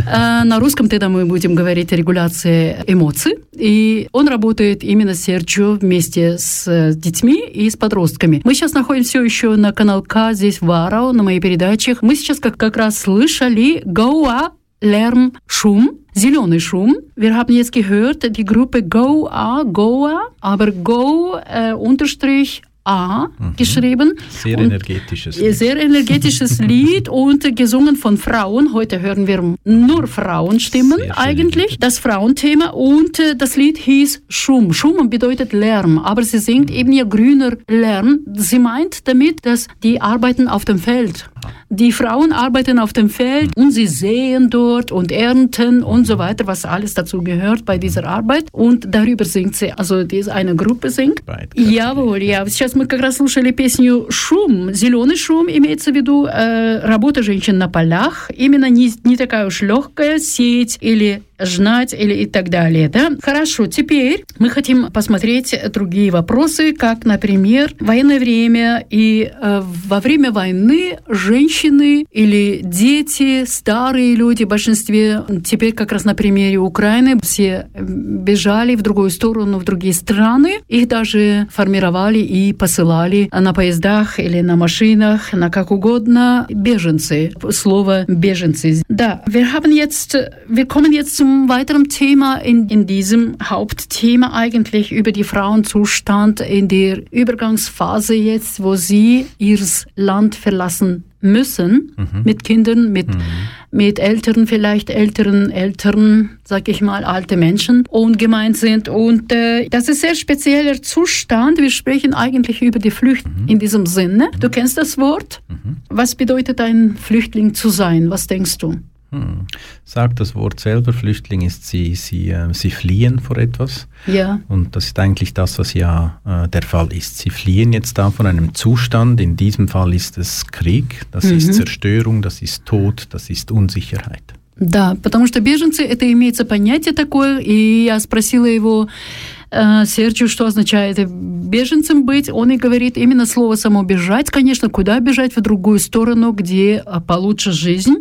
На русском тогда мы будем говорить регуляция эмоций. И он работает именно Серджио вместе с детьми и с подростками. Мы сейчас находимся все еще на канал К здесь в Варау, на моих передачах. Мы сейчас как, как раз слышали Гоа Lärm, Schum, zieloner Schum. Wir haben jetzt gehört, die Gruppe Go A, Goa, aber Go äh, unterstrich A mhm. geschrieben. Sehr energetisches Lied. Sehr energetisches Lied und gesungen von Frauen. Heute hören wir nur Frauenstimmen eigentlich. Das Frauenthema und äh, das Lied hieß Schum. Schum bedeutet Lärm, aber sie singt eben ihr grüner Lärm. Sie meint damit, dass die arbeiten auf dem Feld. Die Frauen arbeiten auf dem Feld und sie säen dort und ernten und so weiter, was alles dazu gehört bei dieser Arbeit. Und darüber singt sie, also diese eine Gruppe singt. Jawohl, ja. Сейчас мы как раз слушали песню «Шум», «Зеленый шум» имеется в виду э, работа женщин на полях. Именно не, не такая уж легкая сеть или жнать или и так далее. Да? Хорошо, теперь мы хотим посмотреть другие вопросы, как, например, военное время. И э, во время войны женщины или дети, старые люди в большинстве, теперь как раз на примере Украины, все бежали в другую сторону, в другие страны. Их даже формировали и посылали на поездах или на машинах, на как угодно, беженцы. Слово «беженцы». Да, wir haben jetzt, wir kommen jetzt zum weiteren Thema in, in diesem Hauptthema eigentlich über die Frauenzustand in der Übergangsphase jetzt, wo sie ihr Land verlassen müssen mhm. mit Kindern, mit, mhm. mit Eltern, vielleicht älteren Eltern, sag ich mal, alte Menschen und gemeint sind. Und äh, das ist ein sehr spezieller Zustand. Wir sprechen eigentlich über die Flucht mhm. in diesem Sinne. Du kennst das Wort. Mhm. Was bedeutet ein Flüchtling zu sein? Was denkst du? Hm. Sagt das Wort selber, Flüchtling ist, sie, sie, äh, sie fliehen vor etwas. Ja. Und das ist eigentlich das, was ja äh, der Fall ist. Sie fliehen jetzt da von einem Zustand, in diesem Fall ist es Krieg, das mhm. ist Zerstörung, das ist Tod, das ist Unsicherheit. Да, потому что беженцы, это имеется понятие такое, и я спросила его, Э, Серджио, что означает беженцем быть, он и говорит именно слово само бежать. Конечно, куда бежать? В другую сторону, где а, получше жизнь.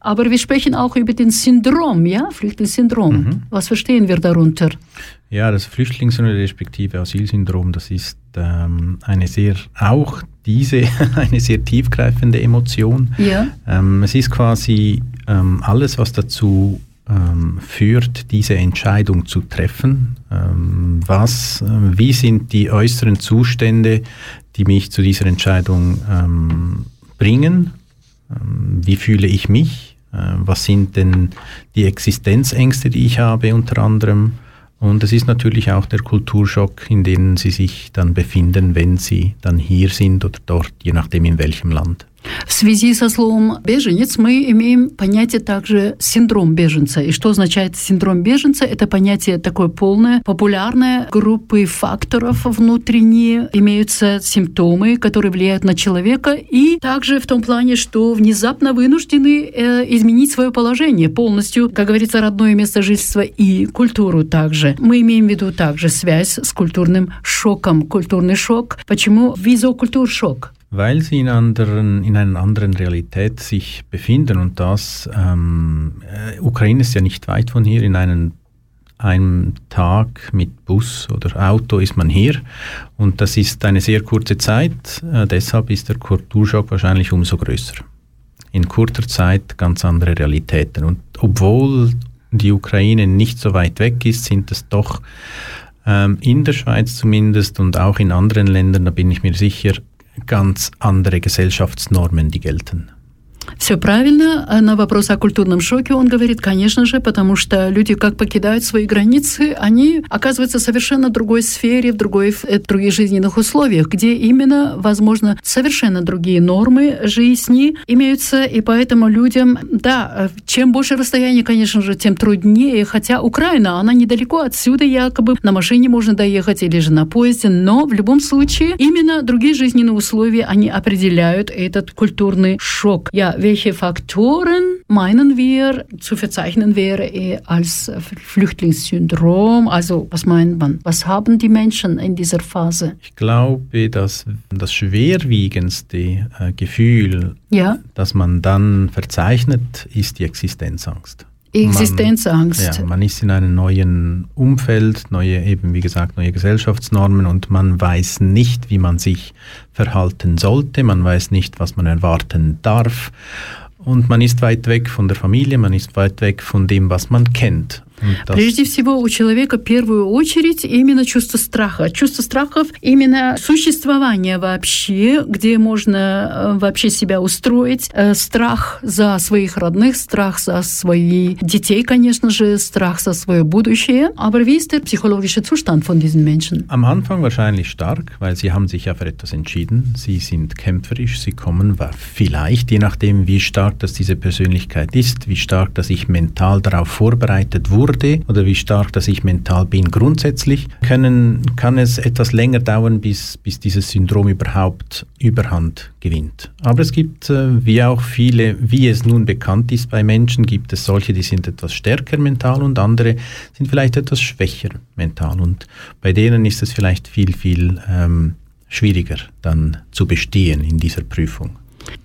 Aber wir sprechen auch über den Syndrom, ja, Flüchtlingssyndrom. Mhm. Was verstehen wir darunter? Ja, das Flüchtlings- respektive Asylsyndrom, das ist ähm, eine sehr, auch diese, eine sehr tiefgreifende Emotion. Ja. Ähm, es ist quasi ähm, alles, was dazu ähm, führt, diese Entscheidung zu treffen. Ähm, was, äh, wie sind die äußeren Zustände, die mich zu dieser Entscheidung ähm, bringen? Ähm, wie fühle ich mich? Äh, was sind denn die Existenzängste, die ich habe unter anderem? Und es ist natürlich auch der Kulturschock, in dem sie sich dann befinden, wenn sie dann hier sind oder dort, je nachdem in welchem Land. В связи со словом «беженец» мы имеем понятие также «синдром беженца». И что означает синдром беженца? Это понятие такое полное, популярное, группы факторов внутренние, имеются симптомы, которые влияют на человека, и также в том плане, что внезапно вынуждены э, изменить свое положение полностью, как говорится, родное место жительства и культуру также. Мы имеем в виду также связь с культурным шоком. Культурный шок. Почему? Визокультуршок. Weil sie in, anderen, in einer anderen Realität sich befinden und das, ähm, äh, Ukraine ist ja nicht weit von hier, in einem, einem Tag mit Bus oder Auto ist man hier. Und das ist eine sehr kurze Zeit, äh, deshalb ist der Kulturschock wahrscheinlich umso größer. In kurzer Zeit ganz andere Realitäten. Und obwohl die Ukraine nicht so weit weg ist, sind es doch ähm, in der Schweiz zumindest und auch in anderen Ländern, da bin ich mir sicher, ganz andere Gesellschaftsnormen, die gelten. Все правильно. А на вопрос о культурном шоке он говорит, конечно же, потому что люди как покидают свои границы, они оказываются в совершенно другой сфере, в другой, в э, других жизненных условиях, где именно, возможно, совершенно другие нормы жизни имеются, и поэтому людям, да, чем больше расстояние, конечно же, тем труднее, хотя Украина, она недалеко отсюда, якобы на машине можно доехать или же на поезде, но в любом случае именно другие жизненные условия, они определяют этот культурный Schock. Ja, welche Faktoren meinen wir zu verzeichnen wäre als Flüchtlingssyndrom? Also was meint man? Was haben die Menschen in dieser Phase? Ich glaube, dass das schwerwiegendste äh, Gefühl, ja? das man dann verzeichnet, ist die Existenzangst. Existenzangst. Man, ja, man ist in einem neuen Umfeld, neue, eben wie gesagt, neue Gesellschaftsnormen und man weiß nicht, wie man sich verhalten sollte, man weiß nicht, was man erwarten darf und man ist weit weg von der Familie, man ist weit weg von dem, was man kennt. Прежде всего, у человека в первую очередь именно чувство страха. Чувство страхов именно существование вообще, где можно вообще себя устроить. Страх за своих родных, страх за свои детей, конечно же, страх за свое будущее. Aber wie ist der psychologische Zustand von diesen Menschen? Am Anfang wahrscheinlich stark, weil sie haben sich ja für etwas entschieden. Sie sind kämpferisch, sie kommen vielleicht, je nachdem, wie stark das diese Persönlichkeit ist, wie stark, dass ich mental darauf vorbereitet wurde, wurde oder wie stark dass ich mental bin. Grundsätzlich können, kann es etwas länger dauern, bis, bis dieses Syndrom überhaupt Überhand gewinnt. Aber es gibt, äh, wie auch viele, wie es nun bekannt ist bei Menschen, gibt es solche, die sind etwas stärker mental und andere sind vielleicht etwas schwächer mental. Und bei denen ist es vielleicht viel, viel ähm, schwieriger dann zu bestehen in dieser Prüfung.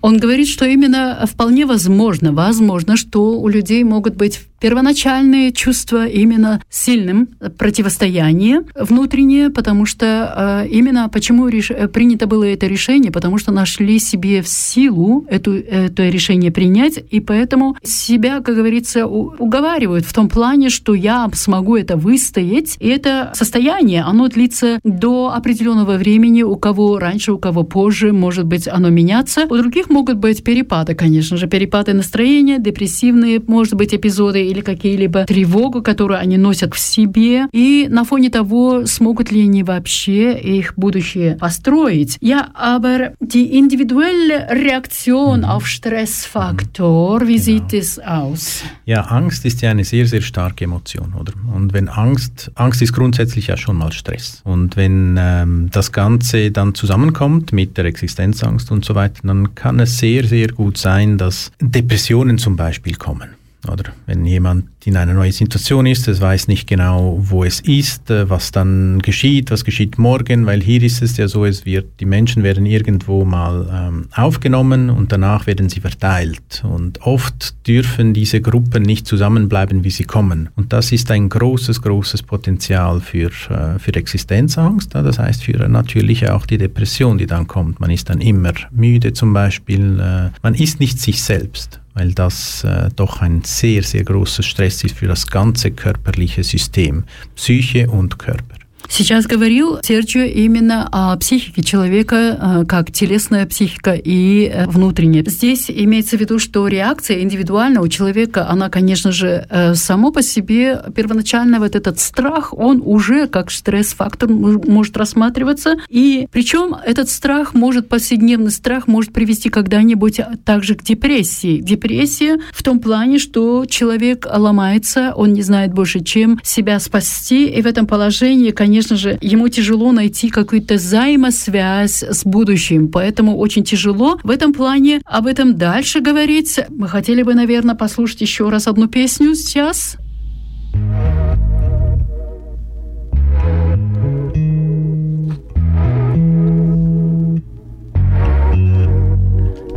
Он говорит, что именно вполне возможно, возможно, что у людей могут быть первоначальные чувства именно сильным противостояние внутреннее, потому что э, именно почему реш... принято было это решение, потому что нашли себе в силу эту, это решение принять, и поэтому себя, как говорится, уговаривают в том плане, что я смогу это выстоять, и это состояние, оно длится до определенного времени, у кого раньше, у кого позже, может быть, оно меняться. У других могут быть перепады, конечно же, перепады настроения, депрессивные, может быть, эпизоды или какие-либо тревогу, которую они носят в себе, и на фоне того, смогут ли они вообще их будущее построить. Ja, aber die individuelle Reaktion mhm. auf Stressfaktor, wie genau. sieht es aus? Ja, Angst ist ja eine sehr, sehr starke Emotion, oder? Und wenn Angst, Angst ist grundsätzlich ja schon mal Stress. Und wenn ähm, das Ganze dann zusammenkommt mit der Existenzangst und so weiter, dann kann es sehr, sehr gut sein, dass Depressionen zum Beispiel kommen. Oder wenn jemand in einer neuen Situation ist, es weiß nicht genau, wo es ist, äh, was dann geschieht, was geschieht morgen, weil hier ist es ja so, es wird, die Menschen werden irgendwo mal ähm, aufgenommen und danach werden sie verteilt. Und oft dürfen diese Gruppen nicht zusammenbleiben, wie sie kommen. Und das ist ein großes, großes Potenzial für, äh, für Existenzangst. Das heißt für natürlich auch die Depression, die dann kommt. Man ist dann immer müde zum Beispiel. Äh, man ist nicht sich selbst weil das äh, doch ein sehr, sehr großer Stress ist für das ganze körperliche System, Psyche und Körper. Сейчас говорил Серджио именно о психике человека, э, как телесная психика и э, внутренняя. Здесь имеется в виду, что реакция индивидуальна у человека, она, конечно же, э, само по себе первоначально вот этот страх, он уже как стресс-фактор может рассматриваться. И причем этот страх может, повседневный страх может привести когда-нибудь также к депрессии. Депрессия в том плане, что человек ломается, он не знает больше, чем себя спасти, и в этом положении, конечно, конечно же, ему тяжело найти какую-то взаимосвязь с будущим, поэтому очень тяжело в этом плане об этом дальше говорить. Мы хотели бы, наверное, послушать еще раз одну песню сейчас.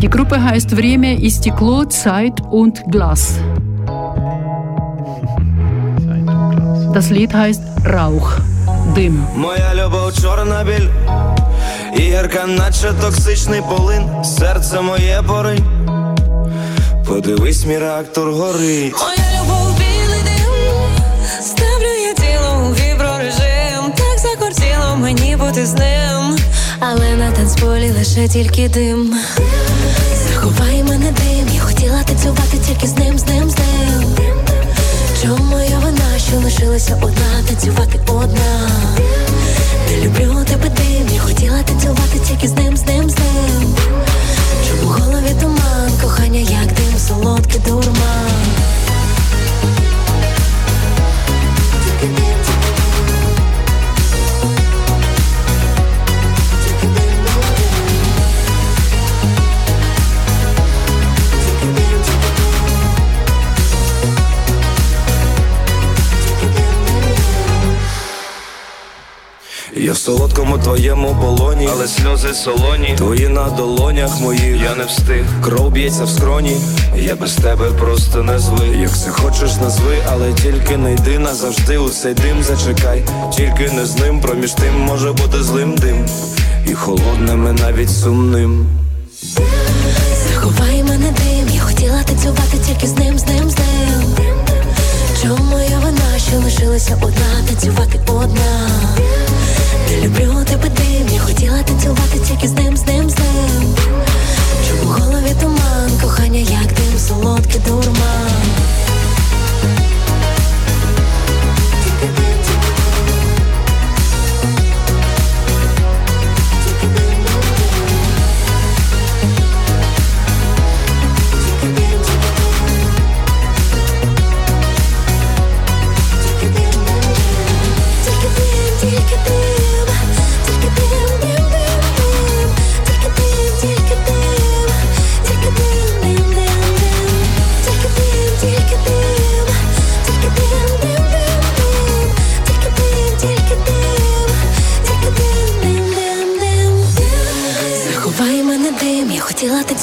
Die Gruppe heißt Время и стекло, Zeit und Glas. Das Lied heißt Rauch. Дим. Моя любов чорна біль, і гірка, наче токсичний полин, серце моє поринь. Подивись, мій реактор горить. Моя любов білий дим, ставлю я тіло у віброрежим, так закортіло мені бути з ним, але на танцполі лише тільки дим. Заховай мене дим, я хотіла танцювати тільки з ним, з ним, з ним. Чому що лишилася одна, танцювати одна? Не люблю тебе дим, я хотіла танцювати тільки з ним, з ним, з ним. Чому в голові туман, кохання, як дим, солодкий дурман. Тільки дим, Я в солодкому твоєму полоні, але сльози солоні, твої на долонях моїх, я не встиг, кров б'ється в скроні, я без тебе просто не звик. Як це хочеш, назви, але тільки не йди назавжди у цей дим. Зачекай, тільки не з ним, проміж тим може бути злим дим, і холодним, і навіть сумним. Заховай мене дим, я хотіла танцювати тільки з ним, з ним, з ним. Чому я вона, що лишилася одна, танцювати одна? Люблю тебе дим, я хотіла танцювати тільки з ним, з ним, з ним. Чому в голові туман, кохання, як дим, солодкий дурман. Тільки дим.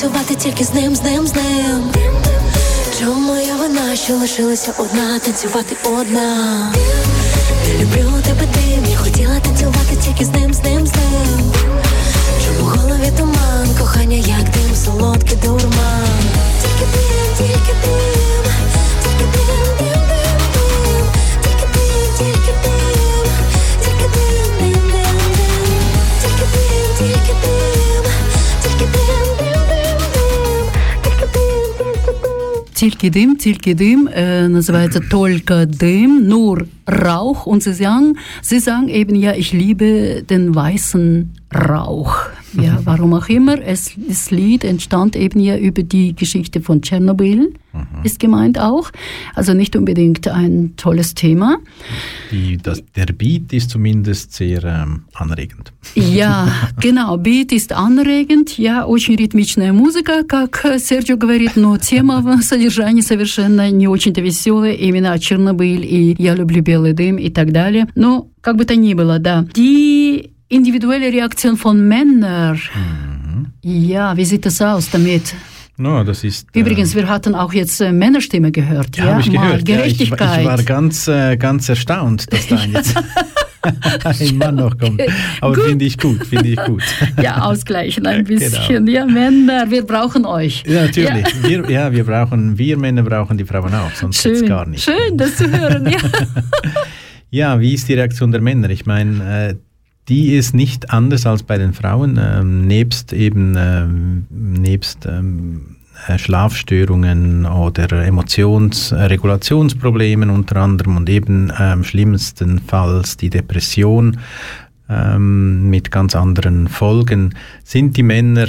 Танцювати тільки з ним, з ним, з ним. Чому я вона, що лишилася одна, танцювати одна? Не люблю тебе тим, я хотіла танцювати тільки з ним, з ним, з ним. Чому в голові туман, кохання, як дим, солодкий дурман. Тільки дим, тільки дим, дим. Тильки дым, тильки дым, äh, называется только дым, nur Rauch. Und sie sagen, sie sagen eben, ja, ich liebe den weißen Rauch. Ja, warum auch immer. Es, das Lied entstand eben ja über die Geschichte von Tschernobyl, ist gemeint auch. Also nicht unbedingt ein tolles Thema. Die, das, der Beat ist zumindest sehr ähm, anregend. Ja, genau. Beat ist anregend, ja, очень ритмичная музыка, как Серджио говорит, но тема в содержании совершенно не очень-то веселая, именно Чернобыль и «Я люблю белый дым» и так далее. Но как бы то ни было, да. Die individuelle Reaktion von Männern, ja, wie sieht das aus damit? No, das ist, äh, Übrigens, wir hatten auch jetzt äh, Männerstimme gehört. ja, habe ich mal gehört. Ja, ich, ich Gerechtigkeit. war ganz, äh, ganz erstaunt, dass da jetzt ein Mann noch kommt. Aber finde ich gut, finde ich gut. ja, ausgleichen ein Genau. bisschen. Ja, Männer, wir brauchen euch. Ja, natürlich. Wir, ja, wir brauchen, wir Männer brauchen die Frauen auch, sonst Schön, gar nicht. schön, das zu hören. Ja. Ja, wie ist die Reaktion der Männer? Ich meine, äh, die ist nicht anders als bei den Frauen, ähm, nebst eben ähm, nebst ähm, äh, Schlafstörungen oder Emotionsregulationsproblemen unter anderem und eben ähm, schlimmstenfalls die Depression ähm, mit ganz anderen Folgen, sind die Männer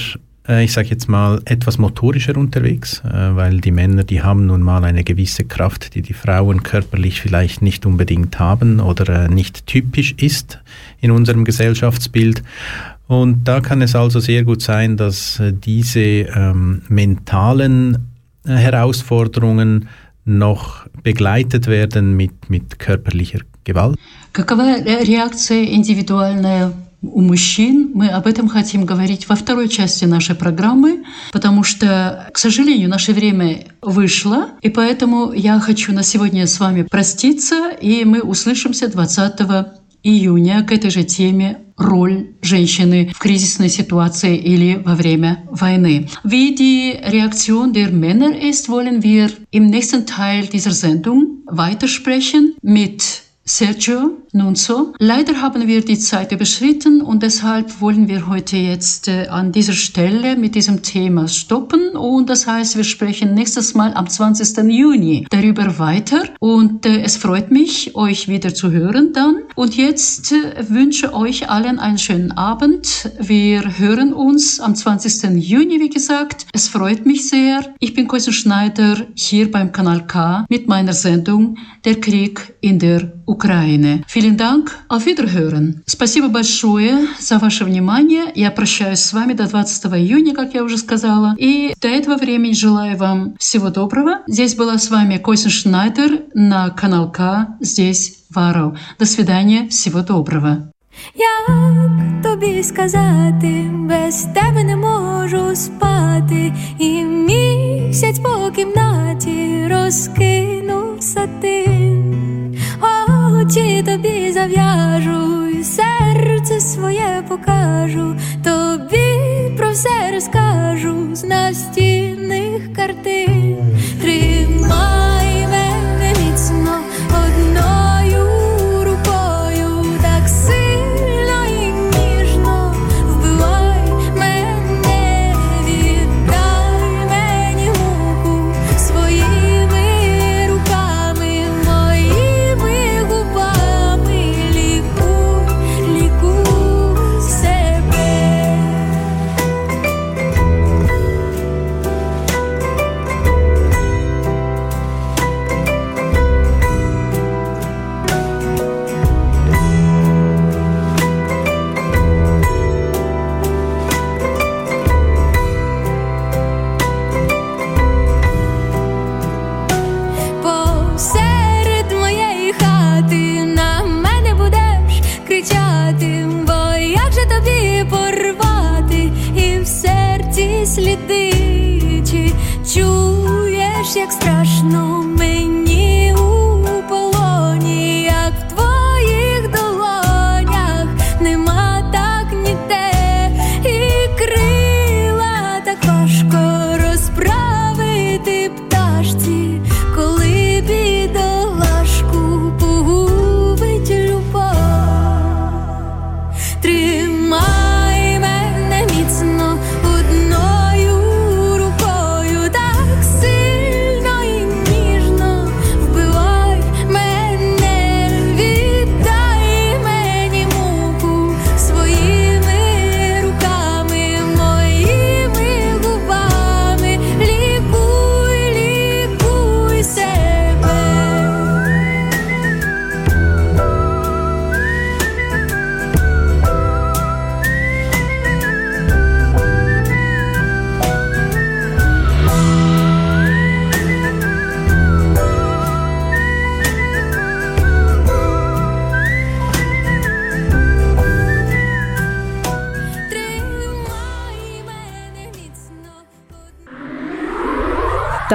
äh, ich sage jetzt mal, etwas motorischer unterwegs, äh, weil die Männer, die haben nun mal eine gewisse Kraft, die die Frauen körperlich vielleicht nicht unbedingt haben oder äh, nicht typisch ist in unserem Gesellschaftsbild. Und da kann es also sehr gut sein, dass äh, diese ähm, mentalen äh, Herausforderungen noch begleitet werden mit, mit körperlicher Gewalt. Какова ре- реакция индивидуальная у мужчин? Мы об этом хотим говорить во второй части нашей программы, потому что, к сожалению, наше время вышло, и поэтому я хочу на сегодня с вами проститься, и мы услышимся 20 июня к этой же теме роль женщины в кризисной ситуации или во время войны. Wie die Reaktion der Männer ist, wollen wir im nächsten Teil dieser Sendung weitersprechen mit Sergio nun so. Leider haben wir die Zeit überschritten und deshalb wollen wir heute jetzt äh, an dieser Stelle mit diesem Thema stoppen. Und das heißt, wir sprechen nächstes Mal am 20. Juni darüber weiter. Und äh, es freut mich, euch wieder zu hören dann. Und jetzt äh, wünsche euch allen einen schönen Abend. Wir hören uns am 20. Juni, wie gesagt. Es freut mich sehr. Ich bin Kosen Schneider hier beim Kanal K mit meiner Sendung Der Krieg in der Ukraine. Vielen Dank, auf Wiederhören. Спасибо большое за ваше внимание. Я прощаюсь с вами до 20 июня, как я уже сказала. И до этого времени желаю вам всего доброго. Здесь была с вами Койсен Шнайдер на канал К, здесь Варов. До свидания, всего доброго. Як тобі сказати, без тебе не можу спати, і місяць по кімнаті розкинув сатин. Очі тобі зав'яжу, і серце своє покажу, тобі про все розкажу з настінних картин.